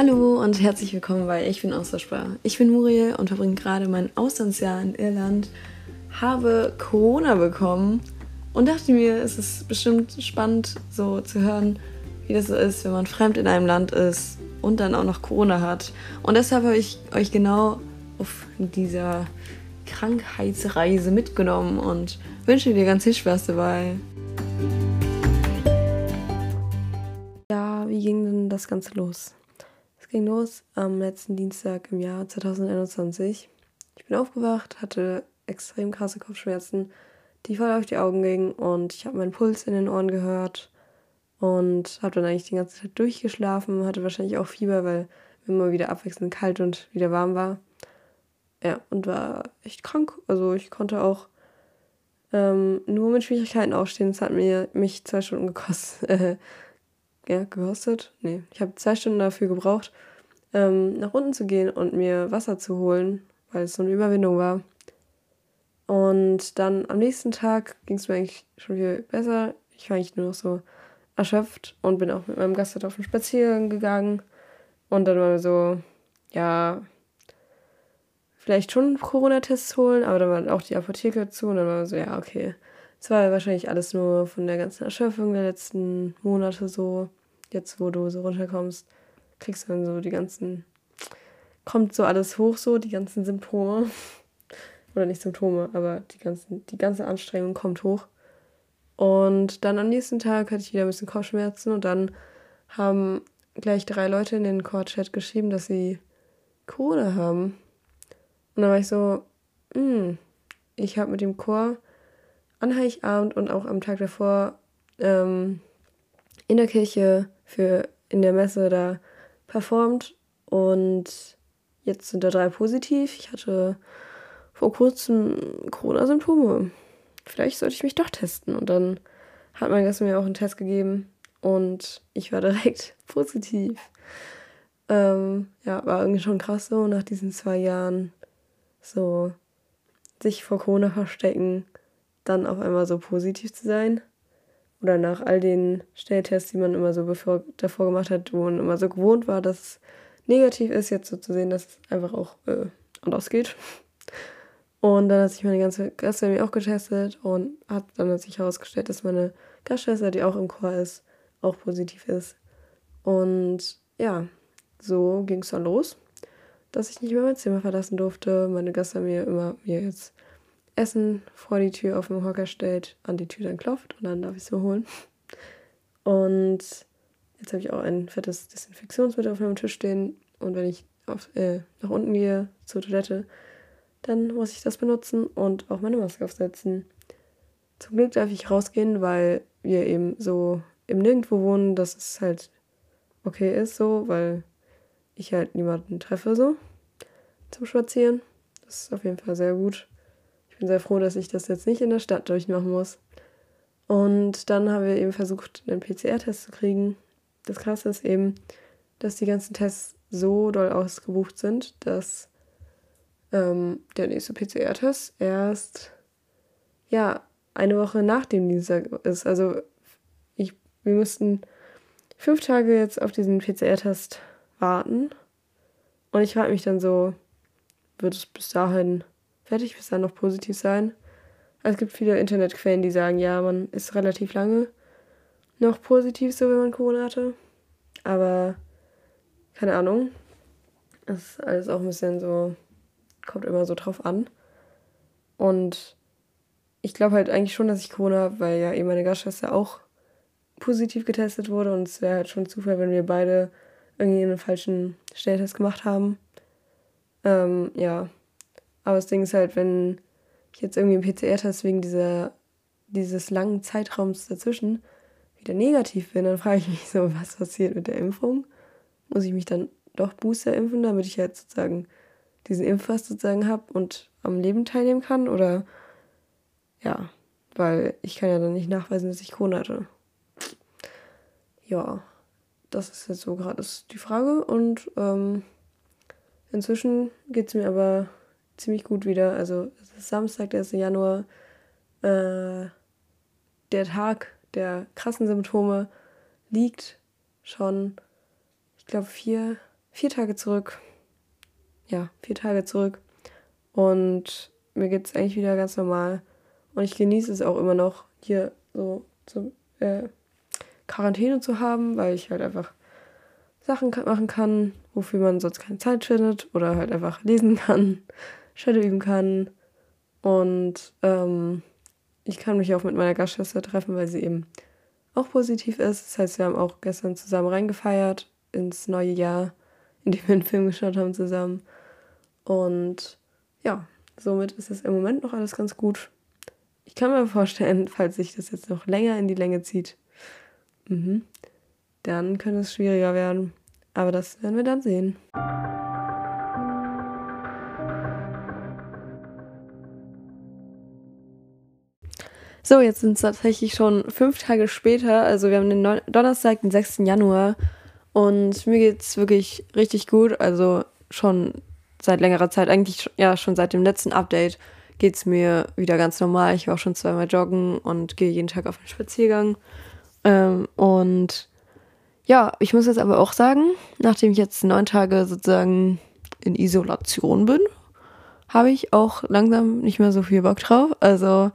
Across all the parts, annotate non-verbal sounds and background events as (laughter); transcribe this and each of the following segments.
Hallo und herzlich willkommen bei Ich bin austauschbar. Ich bin Muriel und verbringe gerade mein Auslandsjahr in Irland, habe Corona bekommen und dachte mir, es ist bestimmt spannend so zu hören, wie das so ist, wenn man fremd in einem Land ist und dann auch noch Corona hat. Und deshalb habe ich euch genau auf dieser Krankheitsreise mitgenommen und wünsche dir ganz viel Spaß dabei. Ja, wie ging denn das Ganze los? Es ging los am letzten Dienstag im Jahr 2021. Ich bin aufgewacht, hatte extrem krasse Kopfschmerzen, die voll auf die Augen gingen und ich habe meinen Puls in den Ohren gehört und habe dann eigentlich die ganze Zeit durchgeschlafen, hatte wahrscheinlich auch Fieber, weil immer wieder abwechselnd kalt und wieder warm war. Ja, und war echt krank. Also ich konnte auch ähm, nur mit Schwierigkeiten aufstehen. Es hat mir mich zwei Stunden gekostet. (laughs) Ja, gekostet? Nee, ich habe zwei Stunden dafür gebraucht, ähm, nach unten zu gehen und mir Wasser zu holen, weil es so eine Überwindung war. Und dann am nächsten Tag ging es mir eigentlich schon viel besser. Ich war eigentlich nur noch so erschöpft und bin auch mit meinem Gastwirt auf den Spaziergang gegangen. Und dann war mir so, ja, vielleicht schon Corona-Tests holen, aber dann war auch die Apotheke zu und dann war so, ja, okay. Es war wahrscheinlich alles nur von der ganzen Erschöpfung der letzten Monate so. Jetzt, wo du so runterkommst, kriegst du dann so die ganzen, kommt so alles hoch, so, die ganzen Symptome. (laughs) Oder nicht Symptome, aber die, ganzen, die ganze Anstrengung kommt hoch. Und dann am nächsten Tag hatte ich wieder ein bisschen Kopfschmerzen und dann haben gleich drei Leute in den Core-Chat geschrieben, dass sie Corona haben. Und dann war ich so, hm, ich habe mit dem Chor an Heiligabend und auch am Tag davor ähm, in der Kirche für in der Messe da performt und jetzt sind da drei positiv. Ich hatte vor kurzem Corona-Symptome. Vielleicht sollte ich mich doch testen. Und dann hat mein Gast mir auch einen Test gegeben und ich war (laughs) direkt positiv. Ähm, ja, war irgendwie schon krass so nach diesen zwei Jahren so sich vor Corona verstecken, dann auf einmal so positiv zu sein. Oder nach all den Schnelltests, die man immer so bevor, davor gemacht hat, wo man immer so gewohnt war, dass es negativ ist, jetzt so zu sehen, dass es einfach auch äh, anders geht. Und dann hat sich meine ganze Gastfamilie auch getestet und hat dann hat sich herausgestellt, dass meine Gastschwester, die auch im Chor ist, auch positiv ist. Und ja, so ging es dann los dass ich nicht mehr mein Zimmer verlassen durfte. Meine Gastfamilie immer mir jetzt Essen vor die Tür auf dem Hocker stellt, an die Tür dann klopft und dann darf ich es mir holen. Und jetzt habe ich auch ein fettes Desinfektionsmittel auf meinem Tisch stehen und wenn ich auf, äh, nach unten gehe zur Toilette, dann muss ich das benutzen und auch meine Maske aufsetzen. Zum Glück darf ich rausgehen, weil wir eben so im Nirgendwo wohnen, dass es halt okay ist, so, weil ich halt niemanden treffe so zum Spazieren. Das ist auf jeden Fall sehr gut. Bin sehr froh, dass ich das jetzt nicht in der Stadt durchmachen muss. Und dann haben wir eben versucht, einen PCR-Test zu kriegen. Das Krasse ist eben, dass die ganzen Tests so doll ausgebucht sind, dass ähm, der nächste PCR-Test erst ja eine Woche nach dem Dienstag ist. Also ich, wir müssten fünf Tage jetzt auf diesen PCR-Test warten. Und ich frage mich dann so, wird es bis dahin fertig, bis dann noch positiv sein? Also es gibt viele Internetquellen, die sagen, ja, man ist relativ lange noch positiv, so wenn man Corona hatte. Aber keine Ahnung. Das ist alles auch ein bisschen so, kommt immer so drauf an. Und ich glaube halt eigentlich schon, dass ich Corona habe, weil ja eben meine Gastschwester auch positiv getestet wurde und es wäre halt schon Zufall, wenn wir beide irgendwie einen falschen Schnelltest gemacht haben. Ähm, ja. Aber das Ding ist halt, wenn ich jetzt irgendwie im PCR-Test wegen dieser, dieses langen Zeitraums dazwischen wieder negativ bin, dann frage ich mich so, was passiert mit der Impfung? Muss ich mich dann doch Booster impfen, damit ich halt sozusagen diesen Impfpass sozusagen habe und am Leben teilnehmen kann? Oder ja, weil ich kann ja dann nicht nachweisen, dass ich Corona hatte. Ja, das ist jetzt so gerade die Frage. Und ähm, inzwischen geht es mir aber ziemlich gut wieder. Also es ist Samstag, der 1. Januar. Äh, der Tag der krassen Symptome liegt schon, ich glaube, vier, vier Tage zurück. Ja, vier Tage zurück. Und mir geht es eigentlich wieder ganz normal. Und ich genieße es auch immer noch, hier so zum äh, Quarantäne zu haben, weil ich halt einfach Sachen machen kann, wofür man sonst keine Zeit findet oder halt einfach lesen (laughs) kann, Shadow üben kann. Und ähm, ich kann mich auch mit meiner Gastschwester treffen, weil sie eben auch positiv ist. Das heißt, wir haben auch gestern zusammen reingefeiert ins neue Jahr, (laughs) in dem wir einen Film geschaut haben zusammen. Und ja, somit ist es im Moment noch alles ganz gut. Ich kann mir vorstellen, (laughs) falls sich das jetzt noch länger in die Länge zieht, mhm, dann könnte es schwieriger werden. Aber das werden wir dann sehen. So, jetzt sind es tatsächlich schon fünf Tage später. Also wir haben den Donnerstag, den 6. Januar. Und mir geht es wirklich richtig gut. Also schon seit längerer Zeit, eigentlich ja schon seit dem letzten Update, geht es mir wieder ganz normal. Ich war auch schon zweimal joggen und gehe jeden Tag auf einen Spaziergang. Ähm, und ja, ich muss jetzt aber auch sagen, nachdem ich jetzt neun Tage sozusagen in Isolation bin, habe ich auch langsam nicht mehr so viel Bock drauf. Also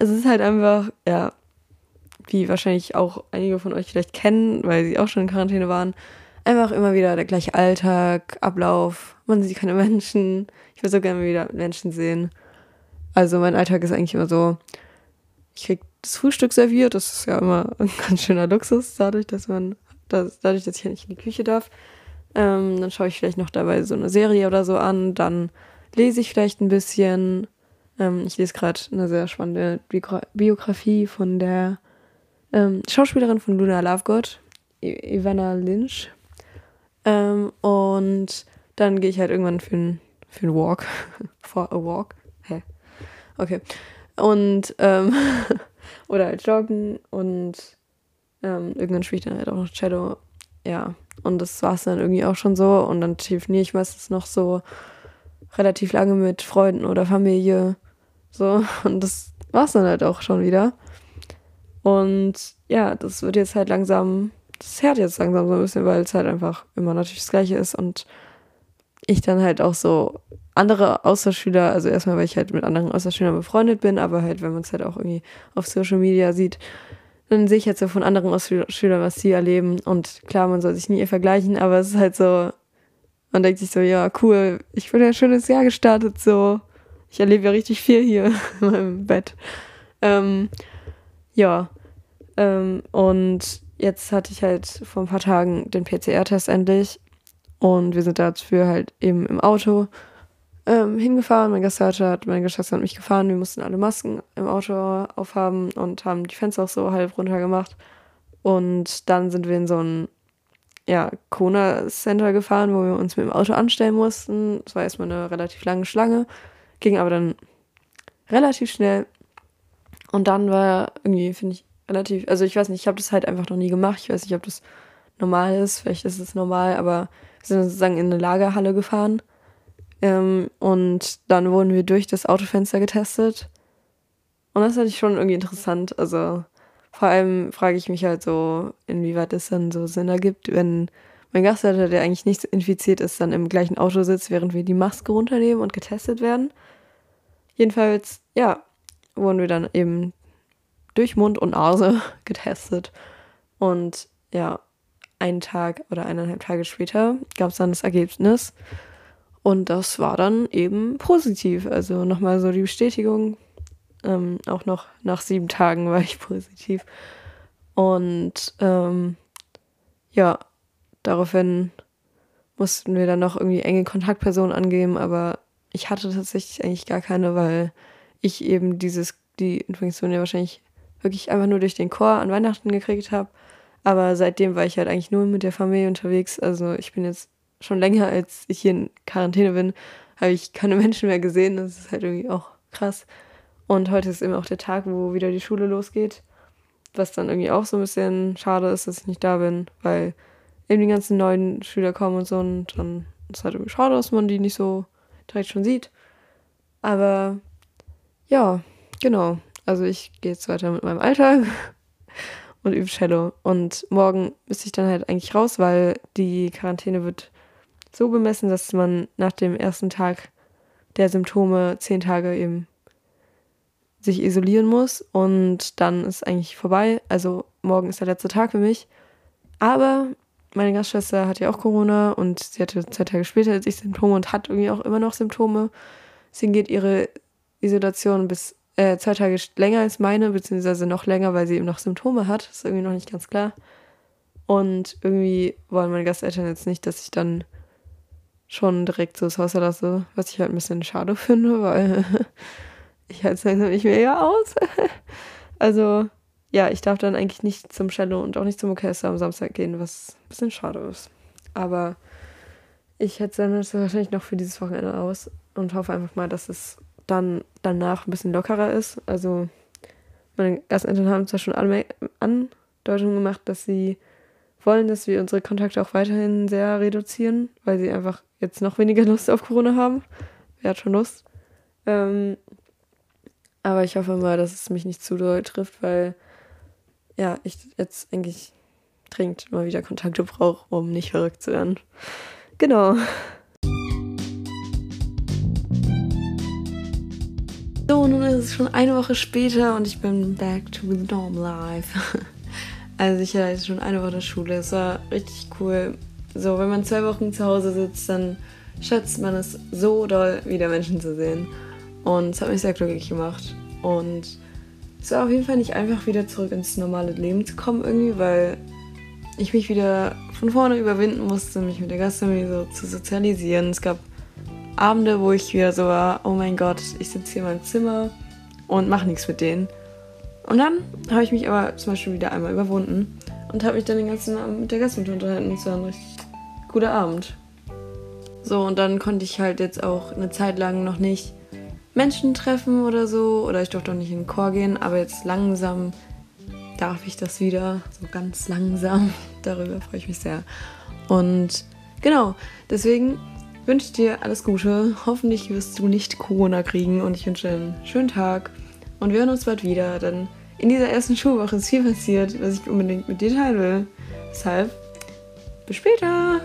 es ist halt einfach, ja, wie wahrscheinlich auch einige von euch vielleicht kennen, weil sie auch schon in Quarantäne waren, einfach immer wieder der gleiche Alltag, Ablauf, man sieht keine Menschen. Ich würde so gerne wieder Menschen sehen. Also mein Alltag ist eigentlich immer so, ich krieg das Frühstück serviert, das ist ja immer (laughs) ein ganz schöner Luxus, dadurch, dass man dass, dadurch, dass ich ja nicht in die Küche darf. Ähm, dann schaue ich vielleicht noch dabei so eine Serie oder so an. Dann lese ich vielleicht ein bisschen. Ähm, ich lese gerade eine sehr spannende Biografie von der ähm, Schauspielerin von Luna Lovegood, Ivana Lynch. Ähm, und dann gehe ich halt irgendwann für einen für Walk. (laughs) For a walk. Hä? Okay. Und, ähm, (laughs) oder halt joggen und ähm, irgendwann spiele ich dann halt auch noch Cello. Ja, und das war es dann irgendwie auch schon so. Und dann telefoniere ich meistens noch so relativ lange mit Freunden oder Familie. So, und das war es dann halt auch schon wieder. Und ja, das wird jetzt halt langsam, das hört jetzt langsam so ein bisschen, weil es halt einfach immer natürlich das Gleiche ist und ich dann halt auch so andere Austauschschüler, also erstmal, weil ich halt mit anderen Austauschschülern befreundet bin, aber halt, wenn man es halt auch irgendwie auf Social Media sieht, dann sehe ich jetzt so von anderen Schülern, was sie erleben. Und klar, man soll sich nie vergleichen, aber es ist halt so, man denkt sich so, ja, cool, ich bin ja ein schönes Jahr gestartet, so. Ich erlebe ja richtig viel hier (laughs) in meinem Bett. Ähm, ja. Ähm, und jetzt hatte ich halt vor ein paar Tagen den PCR-Test endlich. Und wir sind dafür halt eben im Auto ähm, hingefahren. Mein Gastvater hat, meine Geschwister hat mich gefahren. Wir mussten alle Masken im Auto aufhaben und haben die Fenster auch so halb runter gemacht. Und dann sind wir in so ein ja, Corona-Center gefahren, wo wir uns mit dem Auto anstellen mussten. Das war erstmal eine relativ lange Schlange, ging aber dann relativ schnell. Und dann war irgendwie, finde ich, relativ, also ich weiß nicht, ich habe das halt einfach noch nie gemacht. Ich weiß nicht, ob das normal ist, vielleicht ist es normal, aber wir sind sozusagen in eine Lagerhalle gefahren ähm, und dann wurden wir durch das Autofenster getestet. Und das fand ich schon irgendwie interessant. Also vor allem frage ich mich halt so, inwieweit es dann so Sinn ergibt, wenn mein Gastleiter, der eigentlich nicht infiziert ist, dann im gleichen Auto sitzt, während wir die Maske runternehmen und getestet werden. Jedenfalls, ja, wurden wir dann eben durch Mund und Nase (laughs) getestet. Und ja, einen Tag oder eineinhalb Tage später gab es dann das Ergebnis. Und das war dann eben positiv. Also nochmal so die Bestätigung. Ähm, auch noch nach sieben Tagen war ich (laughs) positiv. Und ähm, ja, daraufhin mussten wir dann noch irgendwie enge Kontaktpersonen angeben, aber ich hatte tatsächlich eigentlich gar keine, weil ich eben dieses, die Infektion ja wahrscheinlich wirklich einfach nur durch den Chor an Weihnachten gekriegt habe. Aber seitdem war ich halt eigentlich nur mit der Familie unterwegs. Also ich bin jetzt schon länger, als ich hier in Quarantäne bin, habe ich keine (laughs) Menschen mehr gesehen. Das ist halt irgendwie auch krass. Und heute ist eben auch der Tag, wo wieder die Schule losgeht. Was dann irgendwie auch so ein bisschen schade ist, dass ich nicht da bin, weil eben die ganzen neuen Schüler kommen und so. Und dann ist halt irgendwie schade, dass man die nicht so direkt schon sieht. Aber ja, genau. Also ich gehe jetzt weiter mit meinem Alltag (laughs) und übe Cello. Und morgen müsste ich dann halt eigentlich raus, weil die Quarantäne wird so bemessen, dass man nach dem ersten Tag der Symptome zehn Tage eben sich isolieren muss und dann ist eigentlich vorbei. Also morgen ist der letzte Tag für mich. Aber meine Gastschwester hat ja auch Corona und sie hatte zwei Tage später als ich Symptome und hat irgendwie auch immer noch Symptome. Deswegen geht ihre Isolation bis äh, zwei Tage länger als meine, beziehungsweise noch länger, weil sie eben noch Symptome hat. Das ist irgendwie noch nicht ganz klar. Und irgendwie wollen meine Gasteltern jetzt nicht, dass ich dann schon direkt so das Haus verlasse, was ich halt ein bisschen schade (laughs) finde, weil (laughs) ich halte es langsam nicht mehr aus. (laughs) also, ja, ich darf dann eigentlich nicht zum Cello und auch nicht zum Orchester am Samstag gehen, was ein bisschen schade ist. Aber ich hätte dann wahrscheinlich noch für dieses Wochenende aus und hoffe einfach mal, dass es dann danach ein bisschen lockerer ist. Also, meine Gasteltern haben zwar schon Andeutungen gemacht, dass sie wollen, dass wir unsere Kontakte auch weiterhin sehr reduzieren, weil sie einfach jetzt noch weniger Lust auf Corona haben. Wer hat schon Lust? Ähm, aber ich hoffe mal, dass es mich nicht zu doll trifft, weil ja, ich jetzt eigentlich dringend mal wieder Kontakte brauche, um nicht verrückt zu werden. Genau. So, nun ist es schon eine Woche später und ich bin back to the normal life. (laughs) Also ich hatte schon eine Woche Schule. Es war richtig cool. So, wenn man zwei Wochen zu Hause sitzt, dann schätzt man es so doll, wieder Menschen zu sehen. Und es hat mich sehr glücklich gemacht. Und es war auf jeden Fall nicht einfach, wieder zurück ins normale Leben zu kommen irgendwie, weil ich mich wieder von vorne überwinden musste, mich mit der Gastronomie so zu sozialisieren. Es gab Abende, wo ich wieder so war, oh mein Gott, ich sitze hier in meinem Zimmer und mache nichts mit denen. Und dann habe ich mich aber zum Beispiel wieder einmal überwunden und habe mich dann den ganzen Abend mit der Gastmutter unterhalten. Es war ein richtig guter Abend. So, und dann konnte ich halt jetzt auch eine Zeit lang noch nicht Menschen treffen oder so. Oder ich durfte auch nicht in den Chor gehen, aber jetzt langsam darf ich das wieder. So ganz langsam. (laughs) Darüber freue ich mich sehr. Und genau, deswegen wünsche ich dir alles Gute. Hoffentlich wirst du nicht Corona kriegen und ich wünsche dir einen schönen Tag. Und wir hören uns bald wieder, denn in dieser ersten Schulwoche ist viel passiert, was ich unbedingt mit dir teilen will. Deshalb, bis später!